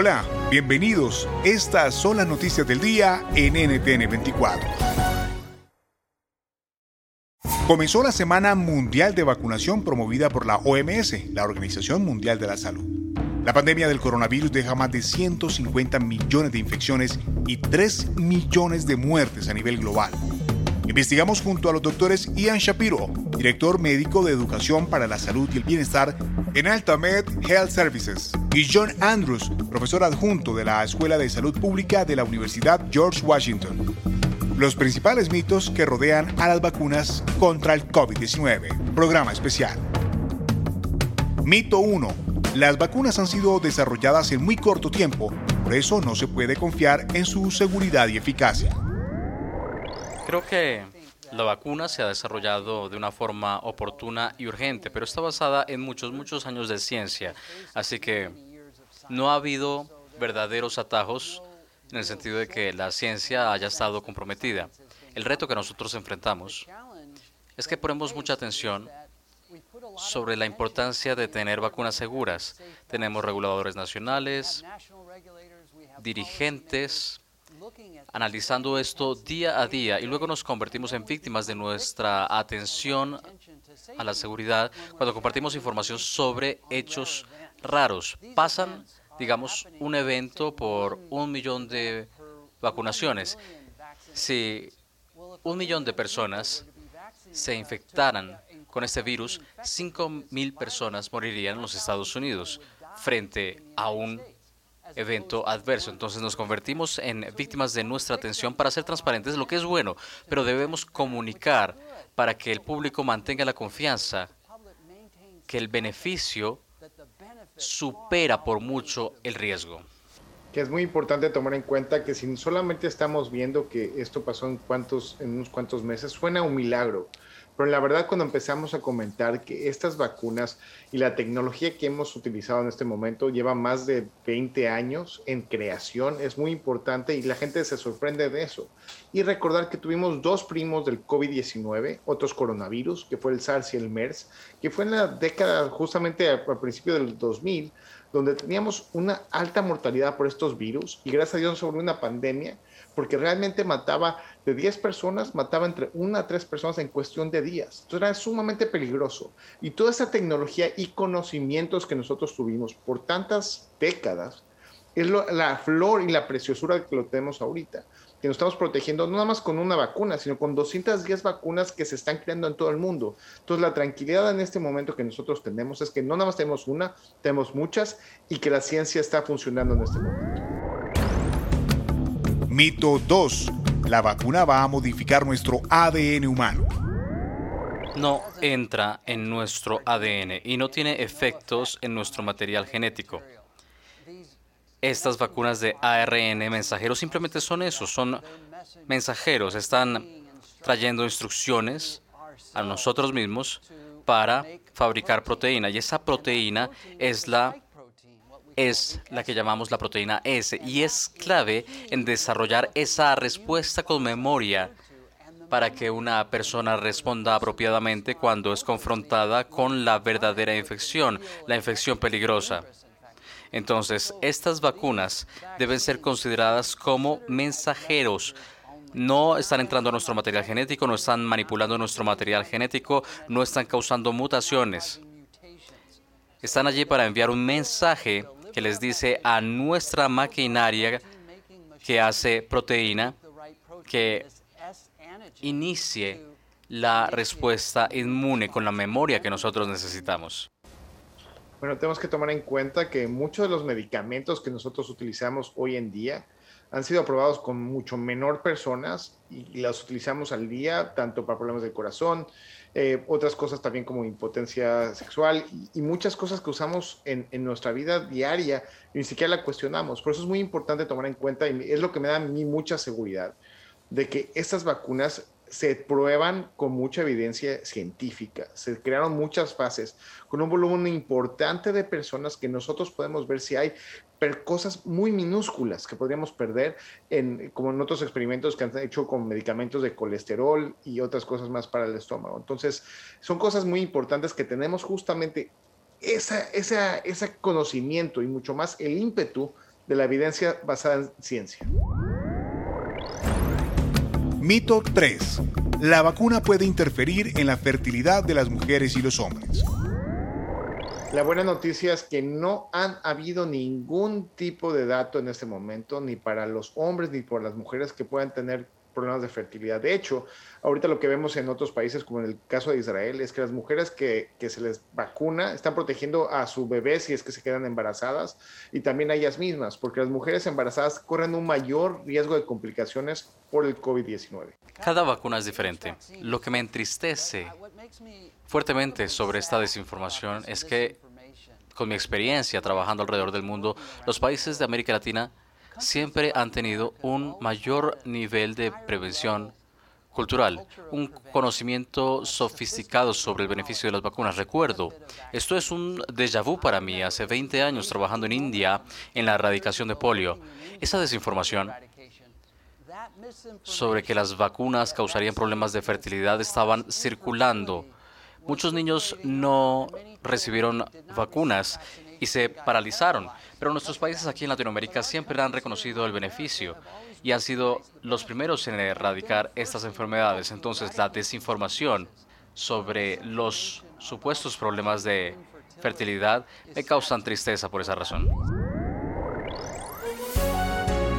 Hola, bienvenidos. Estas son las noticias del día en NTN 24. Comenzó la Semana Mundial de Vacunación promovida por la OMS, la Organización Mundial de la Salud. La pandemia del coronavirus deja más de 150 millones de infecciones y 3 millones de muertes a nivel global. Investigamos junto a los doctores Ian Shapiro, director médico de Educación para la Salud y el Bienestar en Altamed Health Services, y John Andrews, profesor adjunto de la Escuela de Salud Pública de la Universidad George Washington. Los principales mitos que rodean a las vacunas contra el COVID-19. Programa especial. Mito 1. Las vacunas han sido desarrolladas en muy corto tiempo, por eso no se puede confiar en su seguridad y eficacia. Creo que la vacuna se ha desarrollado de una forma oportuna y urgente, pero está basada en muchos, muchos años de ciencia. Así que no ha habido verdaderos atajos en el sentido de que la ciencia haya estado comprometida. El reto que nosotros enfrentamos es que ponemos mucha atención sobre la importancia de tener vacunas seguras. Tenemos reguladores nacionales, dirigentes, analizando esto día a día y luego nos convertimos en víctimas de nuestra atención a la seguridad cuando compartimos información sobre hechos raros. Pasan, digamos, un evento por un millón de vacunaciones. Si un millón de personas se infectaran con este virus, 5.000 personas morirían en los Estados Unidos frente a un evento adverso. Entonces nos convertimos en víctimas de nuestra atención para ser transparentes, lo que es bueno, pero debemos comunicar para que el público mantenga la confianza que el beneficio supera por mucho el riesgo. Que es muy importante tomar en cuenta que si solamente estamos viendo que esto pasó en, cuantos, en unos cuantos meses, suena un milagro. Pero la verdad cuando empezamos a comentar que estas vacunas y la tecnología que hemos utilizado en este momento lleva más de 20 años en creación, es muy importante y la gente se sorprende de eso. Y recordar que tuvimos dos primos del COVID-19, otros coronavirus, que fue el SARS y el MERS, que fue en la década justamente al principio del 2000, donde teníamos una alta mortalidad por estos virus y gracias a Dios sobre una pandemia porque realmente mataba de 10 personas, mataba entre 1 a 3 personas en cuestión de días. Entonces era sumamente peligroso. Y toda esa tecnología y conocimientos que nosotros tuvimos por tantas décadas, es la flor y la preciosura que lo tenemos ahorita, que nos estamos protegiendo no nada más con una vacuna, sino con 210 vacunas que se están creando en todo el mundo. Entonces la tranquilidad en este momento que nosotros tenemos es que no nada más tenemos una, tenemos muchas y que la ciencia está funcionando en este momento. Mito 2. La vacuna va a modificar nuestro ADN humano. No entra en nuestro ADN y no tiene efectos en nuestro material genético. Estas vacunas de ARN mensajeros simplemente son eso, son mensajeros, están trayendo instrucciones a nosotros mismos para fabricar proteína y esa proteína es la es la que llamamos la proteína S y es clave en desarrollar esa respuesta con memoria para que una persona responda apropiadamente cuando es confrontada con la verdadera infección, la infección peligrosa. Entonces, estas vacunas deben ser consideradas como mensajeros. No están entrando a nuestro material genético, no están manipulando nuestro material genético, no están causando mutaciones. Están allí para enviar un mensaje que les dice a nuestra maquinaria que hace proteína que inicie la respuesta inmune con la memoria que nosotros necesitamos. Bueno, tenemos que tomar en cuenta que muchos de los medicamentos que nosotros utilizamos hoy en día han sido aprobados con mucho menor personas y las utilizamos al día, tanto para problemas del corazón, eh, otras cosas también como impotencia sexual y, muchas cosas que usamos en, en, nuestra vida diaria y ni siquiera la cuestionamos. Por eso es muy importante tomar en cuenta y es lo que me da a mí mucha seguridad de que estas vacunas se prueban con mucha evidencia científica, se crearon muchas fases con un volumen importante de personas que nosotros podemos ver si hay cosas muy minúsculas que podríamos perder, en, como en otros experimentos que han hecho con medicamentos de colesterol y otras cosas más para el estómago. Entonces, son cosas muy importantes que tenemos justamente esa, ese conocimiento y mucho más el ímpetu de la evidencia basada en ciencia. Mito 3. La vacuna puede interferir en la fertilidad de las mujeres y los hombres. La buena noticia es que no han habido ningún tipo de dato en este momento, ni para los hombres ni por las mujeres que puedan tener problemas de fertilidad. De hecho, ahorita lo que vemos en otros países, como en el caso de Israel, es que las mujeres que, que, se les vacuna están protegiendo a su bebé si es que se quedan embarazadas y también a ellas mismas, porque las mujeres embarazadas corren un mayor riesgo de complicaciones por el COVID-19. Cada vacuna es diferente. Lo que me entristece fuertemente sobre esta desinformación es que, con mi experiencia trabajando alrededor del mundo, los países de América Latina siempre han tenido un mayor nivel de prevención cultural, un conocimiento sofisticado sobre el beneficio de las vacunas. Recuerdo, esto es un déjà vu para mí, hace 20 años trabajando en India en la erradicación de polio. Esa desinformación sobre que las vacunas causarían problemas de fertilidad estaban circulando. Muchos niños no recibieron vacunas y se paralizaron, pero nuestros países aquí en Latinoamérica siempre han reconocido el beneficio y han sido los primeros en erradicar estas enfermedades. Entonces, la desinformación sobre los supuestos problemas de fertilidad me causan tristeza por esa razón.